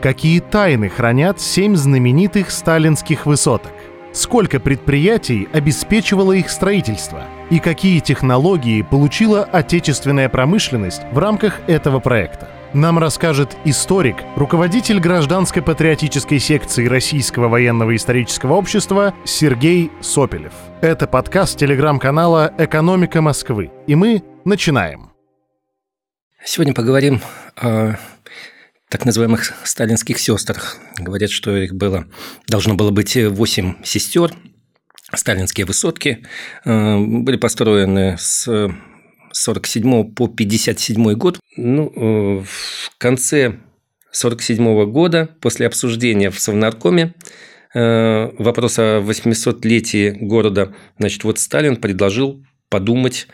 Какие тайны хранят семь знаменитых сталинских высоток? Сколько предприятий обеспечивало их строительство? И какие технологии получила отечественная промышленность в рамках этого проекта? Нам расскажет историк, руководитель гражданской патриотической секции Российского военного исторического общества Сергей Сопелев. Это подкаст телеграм-канала «Экономика Москвы». И мы начинаем. Сегодня поговорим о так называемых сталинских сестрах. Говорят, что их было, должно было быть 8 сестер. Сталинские высотки э, были построены с 47 по 57 год. Ну, э, в конце 47 года, после обсуждения в Совнаркоме э, вопроса о 800-летии города, значит, вот Сталин предложил подумать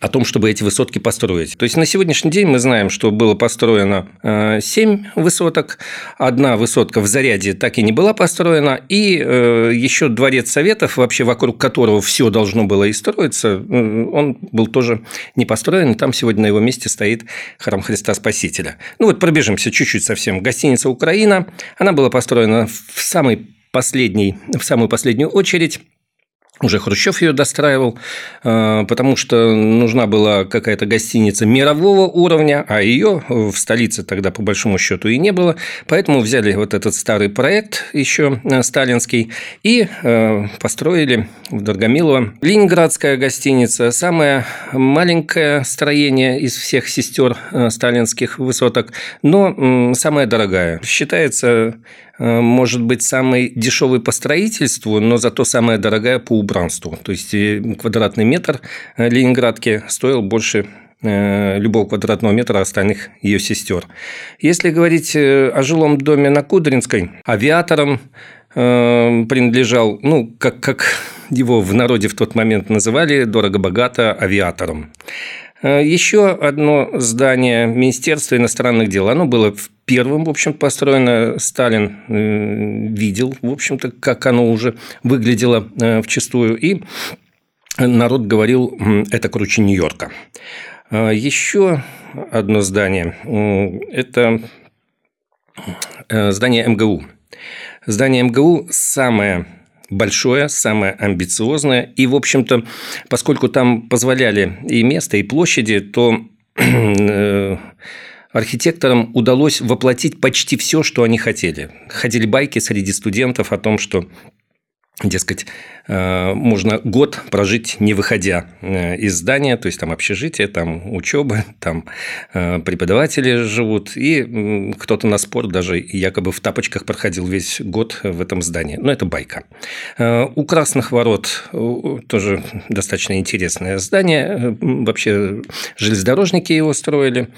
о том, чтобы эти высотки построить. То есть на сегодняшний день мы знаем, что было построено 7 э, высоток, одна высотка в Заряде так и не была построена, и э, еще дворец Советов, вообще вокруг которого все должно было и строиться, э, он был тоже не построен, и там сегодня на его месте стоит храм Христа Спасителя. Ну вот пробежимся чуть-чуть совсем. Гостиница «Украина», она была построена в самый последний, в самую последнюю очередь уже Хрущев ее достраивал, э, потому что нужна была какая-то гостиница мирового уровня, а ее в столице тогда по большому счету и не было. Поэтому взяли вот этот старый проект еще э, сталинский и э, построили в Доргомилово Ленинградская гостиница, самое маленькое строение из всех сестер сталинских высоток, но самая дорогая. Считается может быть самой дешевой по строительству, но зато самая дорогая по убранству. То есть э, квадратный метр э, Ленинградки стоил больше любого квадратного метра остальных ее сестер. Если говорить о жилом доме на Кудринской, авиаторам принадлежал, ну, как, как его в народе в тот момент называли, дорого-богато авиатором. Э, Еще одно здание Министерства иностранных дел. Оно было первым, в общем, построено. Сталин э, видел, в общем-то, как оно уже выглядело э, в чистую. И народ говорил, это круче Нью-Йорка. Еще одно здание – это здание МГУ. Здание МГУ самое большое, самое амбициозное. И, в общем-то, поскольку там позволяли и место, и площади, то э, архитекторам удалось воплотить почти все, что они хотели. Ходили байки среди студентов о том, что Дескать, э, можно год прожить, не выходя э, из здания, то есть там общежитие, там учеба, там э, преподаватели живут, и кто-то на спорт даже якобы в тапочках проходил весь год в этом здании. Но это байка. У Красных Ворот тоже достаточно интересное здание. Вообще железнодорожники его строили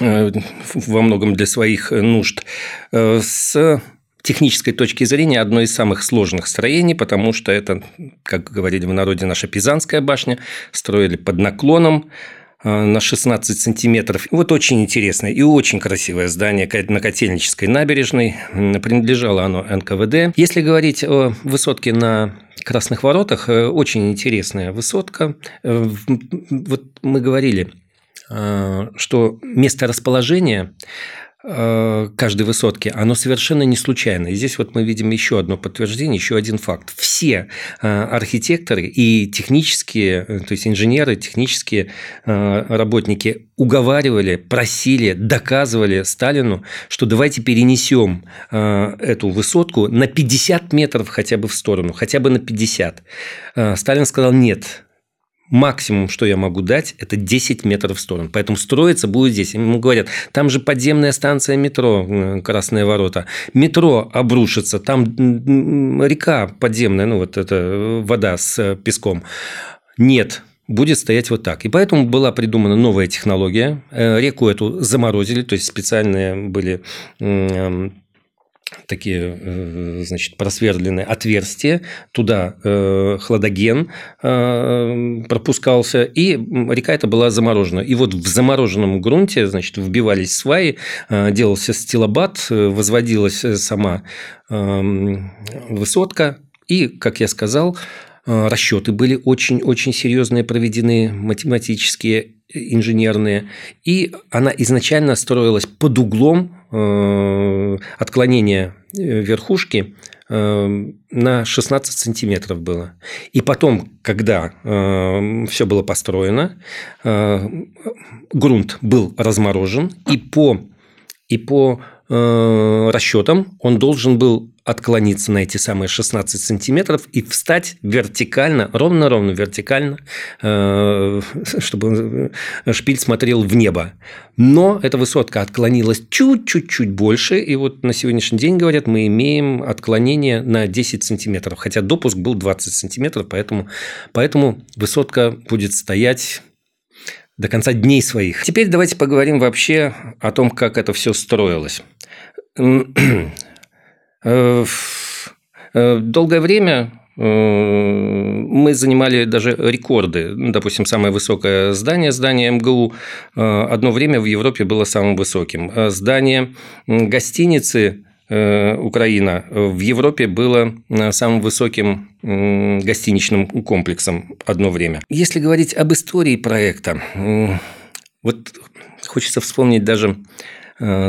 во многом для своих нужд. С технической точки зрения одно из самых сложных строений, потому что это, как говорили в народе, наша Пизанская башня, строили под наклоном, э, на 16 сантиметров. Вот очень интересное и очень красивое здание на Котельнической набережной. Принадлежало оно НКВД. Если говорить о высотке на Красных Воротах, э, очень интересная высотка. Э, вот мы говорили, что место расположения каждой высотки, оно совершенно не случайно. И здесь вот мы видим еще одно подтверждение, еще один факт. Все э, архитекторы и технические, э, то есть инженеры, технические работники уговаривали, просили, доказывали Сталину, что давайте перенесем эту высотку на 50 метров хотя бы в сторону, хотя бы на 50. Сталин сказал нет, максимум, что я могу дать, это 10 метров в сторону. Поэтому строиться будет здесь. Ему говорят, там же подземная станция метро, э, Красные ворота. Метро обрушится, там река подземная, ну вот эта э, вода с э, песком. Нет, будет стоять вот так. И поэтому была придумана новая технология. Реку эту заморозили, то есть специальные были такие, э, значит, просверленные отверстия, туда э, хладоген э, пропускался, и река эта была заморожена. И вот в замороженном грунте, значит, вбивались сваи, делался стилобат, возводилась сама высотка, и, как я сказал, расчеты были очень-очень серьезные проведены математические, инженерные. И она изначально строилась под углом отклонения верхушки на 16 сантиметров было. И потом, когда э, все было построено, э, грунт был разморожен, и по, и по э, расчетам он должен был отклониться на эти самые 16 сантиметров и встать вертикально, ровно-ровно вертикально, э, чтобы шпиль смотрел в небо. Но эта высотка отклонилась чуть-чуть-чуть больше, и вот на сегодняшний день, говорят, мы имеем отклонение на 10 сантиметров, хотя допуск был 20 сантиметров, поэтому, поэтому высотка будет стоять до конца дней своих. Теперь давайте поговорим вообще о том, как это все строилось. Э, э, долгое время э, мы занимали даже рекорды. Допустим, самое высокое здание, здание МГУ, одно время в Европе было самым высоким. Здание гостиницы Украина в Европе было самым высоким гостиничным комплексом одно время. Если говорить об истории проекта, вот хочется вспомнить даже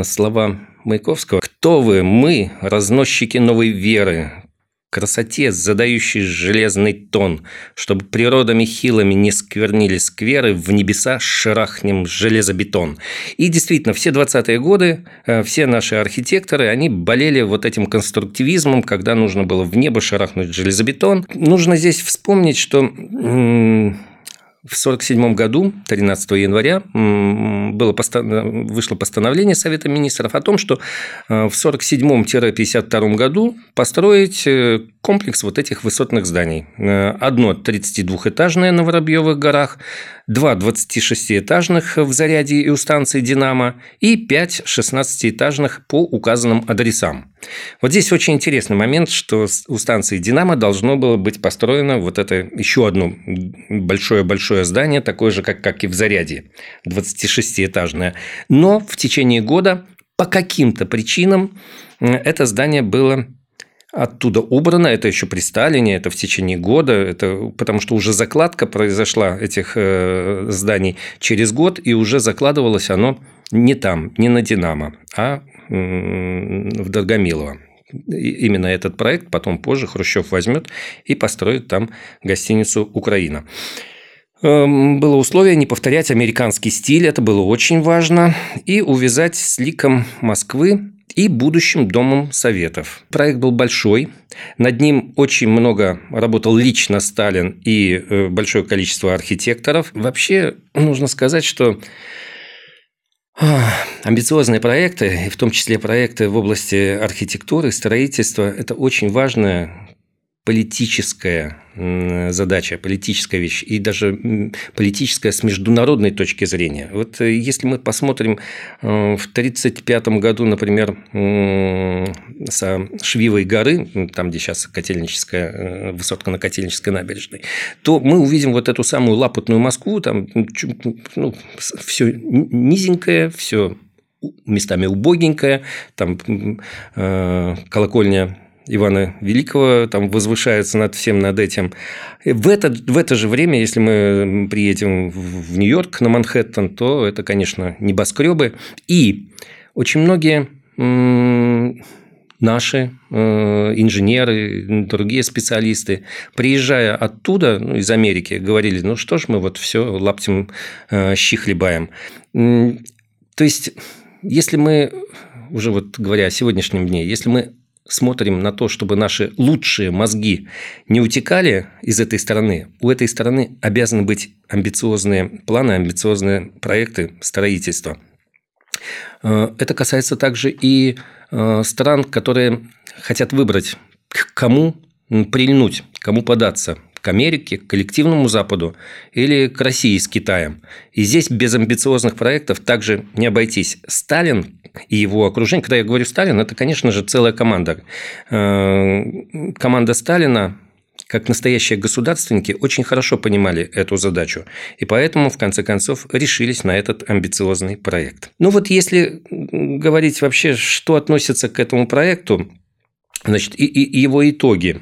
слова Маяковского. «Кто вы? Мы, разносчики новой веры, красоте, задающий железный тон, чтобы природами хилыми не сквернили скверы, в небеса шарахнем железобетон. И действительно, все 20-е годы, э, все наши архитекторы, они болели вот этим конструктивизмом, когда нужно было в небо шарахнуть железобетон. Нужно здесь вспомнить, что в 1947 году, 13 января, было вышло постановление Совета Министров о том, что э, в 1947-1952 году построить э, комплекс вот этих высотных зданий. Э, одно 32-этажное на Воробьевых горах, два 26-этажных в Заряде и у станции «Динамо» и пять 16-этажных по указанным адресам. Вот здесь очень интересный момент, что у станции «Динамо» должно было быть построено вот это еще одно большое-большое здание, такое же, как, как и в Заряде, 26-этажное. Но в течение года по каким-то причинам это здание было оттуда убрано, это еще при Сталине, это в течение года, это потому что уже закладка произошла этих э, зданий через год, и уже закладывалось оно не там, не на Динамо, а в Доргомилово. Именно этот проект потом позже Хрущев возьмет и построит там гостиницу «Украина». Эм, было условие не повторять американский стиль, это было очень важно, и увязать с ликом Москвы и будущим Домом Советов. Проект был большой, над ним очень много работал лично Сталин и э, большое количество архитекторов. Вообще, нужно сказать, что Амбициозные проекты, в том числе проекты в области архитектуры, строительства, это очень важная политическая задача, политическая вещь, и даже политическая с международной точки зрения. Вот э, если мы посмотрим э, в 1935 году, например, со Швивой горы, там, где сейчас Котельническая, э, высотка на Котельнической набережной, то мы увидим вот эту самую лапотную Москву, там ну, все низенькое, все местами убогенькое, там колокольня Ивана Великого, там возвышается над всем над этим. В это, в это же время, если мы приедем в Нью-Йорк, на Манхэттен, то это, конечно, небоскребы. И очень многие наши э, инженеры, другие специалисты, приезжая оттуда, ну, из Америки, говорили, ну что ж мы вот все лаптем э, щи хлебаем. То есть, если мы, уже вот говоря о сегодняшнем дне, если мы смотрим на то, чтобы наши лучшие мозги не утекали из этой страны, у этой страны обязаны быть амбициозные планы, амбициозные проекты строительства. Э, это касается также и э, стран, которые хотят выбрать, к кому прильнуть, кому податься, к Америке, к коллективному Западу или к России с Китаем. И здесь без амбициозных проектов также не обойтись. Сталин и его окружение, когда я говорю Сталин, это, конечно же, целая команда. Э, команда Сталина как настоящие государственники, очень хорошо понимали эту задачу. И поэтому, в конце концов, решились на этот амбициозный проект. Ну вот если говорить вообще, что относится к этому проекту, значит, и, и его итоги.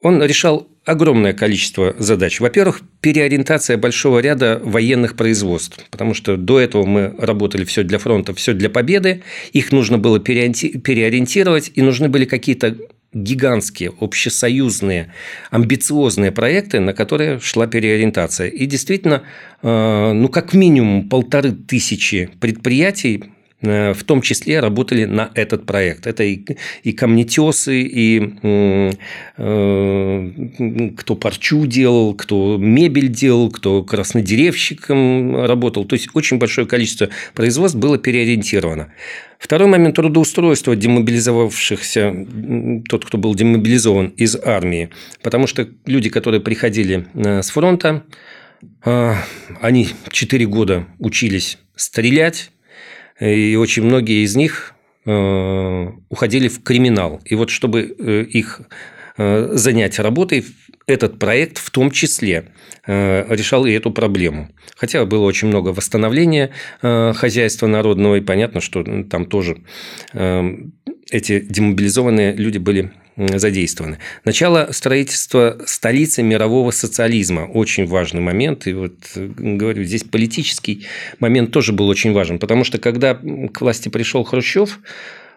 Он решал огромное количество задач. Во-первых, переориентация большого ряда военных производств, потому что до этого мы работали все для фронта, все для победы, их нужно было переориентировать, и нужны были какие-то гигантские, общесоюзные, амбициозные проекты, на которые шла переориентация. И действительно, э, ну, как минимум полторы тысячи предприятий в том числе работали на этот проект. Это и, и камнетесы, и э, кто парчу делал, кто мебель делал, кто краснодеревщиком работал. То есть, очень большое количество производств было переориентировано. Второй момент трудоустройства демобилизовавшихся, тот, кто был демобилизован из армии, потому что люди, которые приходили э, с фронта, э, они 4 года учились стрелять, и очень многие из них э, уходили в криминал. И вот чтобы э, их э, занять работой, этот проект в том числе решал и эту проблему. Хотя было очень много восстановления хозяйства народного, и понятно, что там тоже эти демобилизованные люди были задействованы. Начало строительства столицы мирового социализма – очень важный момент. И вот, говорю, здесь политический момент тоже был очень важен. Потому что, когда к власти пришел Хрущев,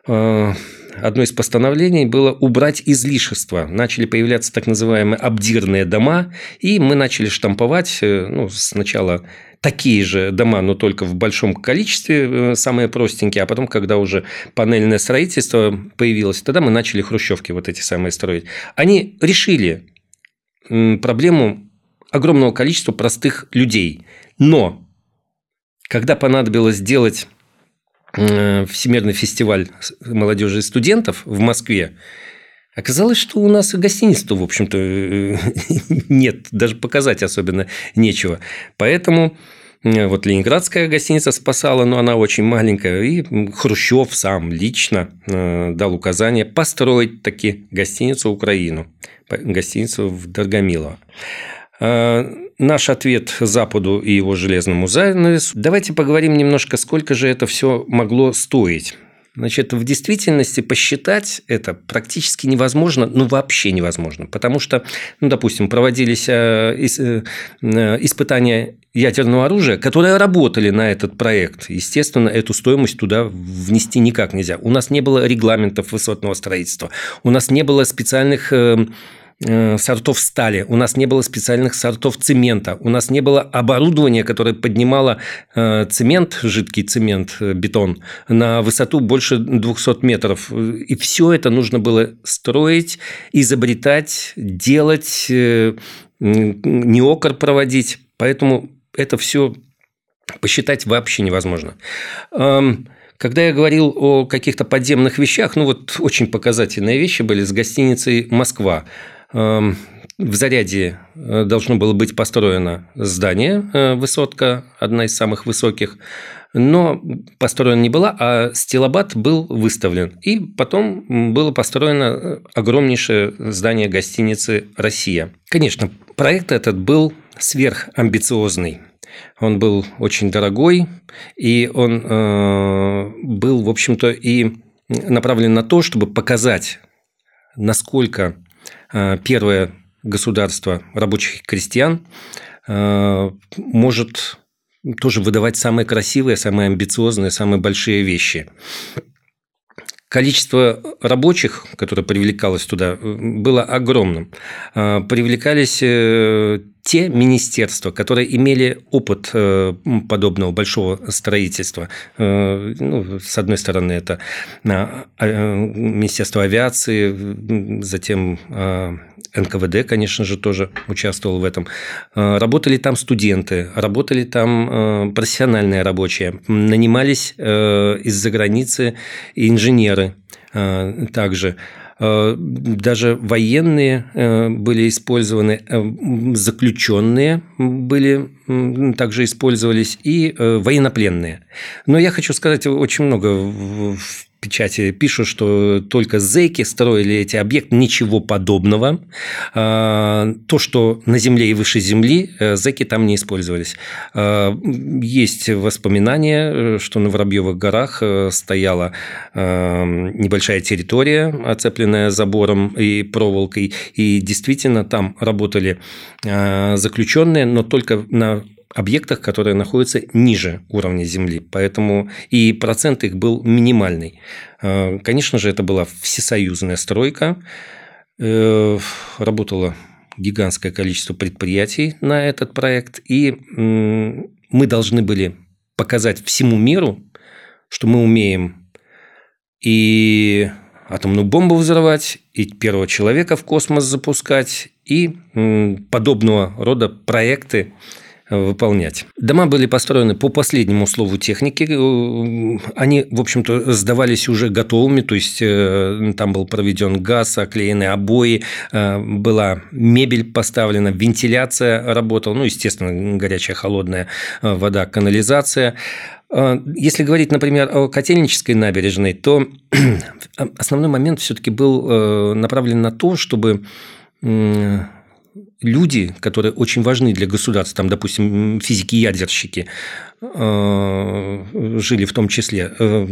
э, одно из постановлений было убрать излишества. Начали появляться так называемые обдирные дома, и мы начали штамповать э, ну, сначала такие же дома, но только в большом количестве, э, самые простенькие, а потом, когда уже панельное строительство появилось, тогда мы начали хрущевки вот эти самые строить. Они решили проблему огромного количества простых людей. Но когда понадобилось сделать э, Всемирный фестиваль молодежи и студентов в Москве, Оказалось, что у нас и гостиниц-то, в общем-то, нет, даже показать особенно нечего. Поэтому э, вот Ленинградская гостиница спасала, но она очень маленькая. И Хрущев сам лично э, дал указание построить таки гостиницу Украину. Гостиницу в Доргомилово. Э, наш ответ Западу и его железному занавесу. Давайте поговорим немножко, сколько же это все могло стоить. Значит, в действительности посчитать это практически невозможно, ну вообще невозможно, потому что, ну, допустим, проводились э, э, испытания ядерного оружия, которые работали на этот проект. Естественно, эту стоимость туда внести никак нельзя. У нас не было регламентов высотного строительства, у нас не было специальных э, Э, сортов стали, у нас не было специальных сортов цемента, у нас не было оборудования, которое поднимало э, цемент, жидкий цемент, э, бетон на высоту больше 200 метров. И все это нужно было строить, изобретать, делать, неокр проводить. Поэтому это все посчитать вообще невозможно. Эм, когда я говорил о каких-то подземных вещах, ну вот очень показательные вещи были с гостиницей «Москва». Эм, в Заряде э, должно было быть построено здание, э, высотка, одна из самых высоких, но построена не была, а стилобат был выставлен. И потом было построено э, огромнейшее здание гостиницы «Россия». Конечно, проект этот был сверхамбициозный. Он был очень дорогой, и он э, был, в общем-то, и направлен на то, чтобы показать, насколько первое государство рабочих крестьян э, может тоже выдавать самые красивые, самые амбициозные, самые большие вещи. Количество рабочих, которое привлекалось туда, было огромным. Э, привлекались те министерства, которые имели опыт э, подобного большого строительства. Э, ну, с одной стороны, это а, а, Министерство авиации, затем а, НКВД, конечно же, тоже участвовал в этом. Работали там студенты, работали там профессиональные рабочие, нанимались э, из-за границы инженеры также. Э, даже военные э, были использованы, э, заключенные были также использовались и военнопленные. Но я хочу сказать, очень много печати пишут, что только зэки строили эти объекты, ничего подобного. А, то, что на земле и выше земли, э, зэки там не использовались. А, есть воспоминания, что на Воробьевых горах э, стояла э, небольшая территория, оцепленная забором и проволокой, и действительно там работали заключенные, но только на объектах, которые находятся ниже уровня Земли. Поэтому и процент их был минимальный. Э, конечно же, это была всесоюзная стройка. Э, работало гигантское количество предприятий на этот проект. И мы должны были показать всему миру, что мы умеем и атомную бомбу взрывать, и первого человека в космос запускать, и подобного рода проекты выполнять. Дома были построены по последнему слову техники. Они, в общем-то, сдавались уже готовыми, то есть э, там был проведен газ, оклеены обои, э, была мебель поставлена, вентиляция работала, ну, естественно, горячая, холодная э, вода, канализация. Если говорить, например, о Котельнической набережной, то основной момент все-таки был направлен на то, чтобы люди, которые очень важны для государства, там, допустим, физики-ядерщики э, жили в том числе, э,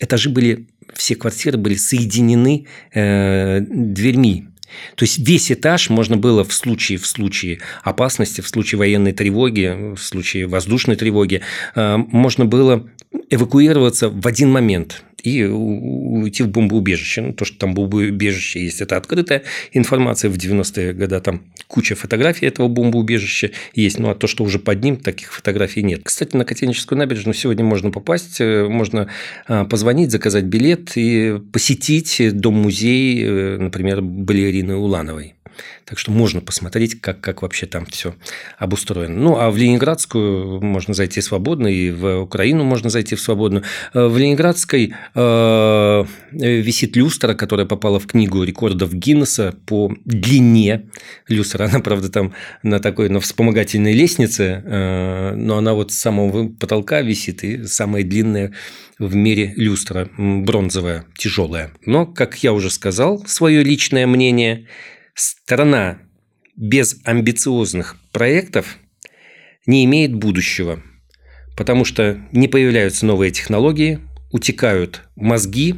этажи были, все квартиры были соединены э, дверьми. То есть весь этаж можно было в случае, в случае опасности, в случае военной тревоги, в случае воздушной тревоги, можно было эвакуироваться в один момент и уйти в бомбоубежище. Ну, то, что там бомбоубежище есть, это открытая информация. В 90-е годы там куча фотографий этого бомбоубежища есть. Ну, а то, что уже под ним, таких фотографий нет. Кстати, на Котельническую набережную сегодня можно попасть, э, можно а, позвонить, заказать билет и посетить дом-музей, э, например, балерины Улановой. Так что можно посмотреть, как, как вообще там все обустроено. Ну, а в Ленинградскую можно зайти свободно, и в Украину можно зайти в свободно. Э, в Ленинградской э, висит люстра, которая попала в книгу рекордов Гиннесса по длине люстра. Она, правда, там на такой, на вспомогательной лестнице, э, но она вот с самого потолка висит, и самая длинная в мире люстра, бронзовая, тяжелая. Но, как я уже сказал, свое личное мнение – Страна без амбициозных проектов не имеет будущего, потому что не появляются новые технологии, утекают мозги,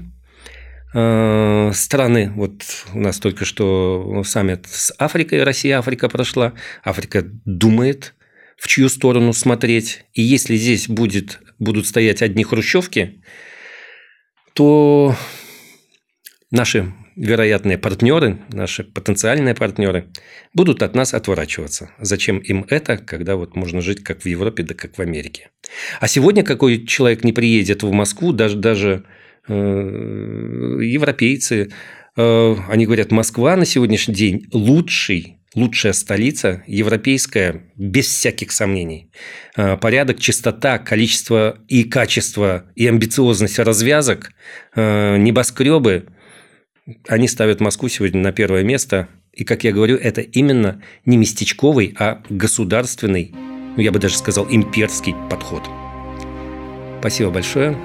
э, страны, вот у нас только что саммит с Африкой, Россия-Африка прошла, Африка думает, в чью сторону смотреть, и если здесь будет, будут стоять одни хрущевки, то наши вероятные партнеры, наши потенциальные партнеры, будут от нас отворачиваться. Зачем им это, когда вот можно жить как в Европе, да как в Америке? А сегодня какой человек не приедет в Москву, даже, даже э, европейцы, э, они говорят, Москва на сегодняшний день лучший лучшая столица, европейская, без всяких сомнений. Э, порядок, чистота, количество и качество, и амбициозность развязок, э, небоскребы они ставят Москву сегодня на первое место. И, как я говорю, это именно не местечковый, а государственный, ну, я бы даже сказал, имперский подход. Спасибо большое.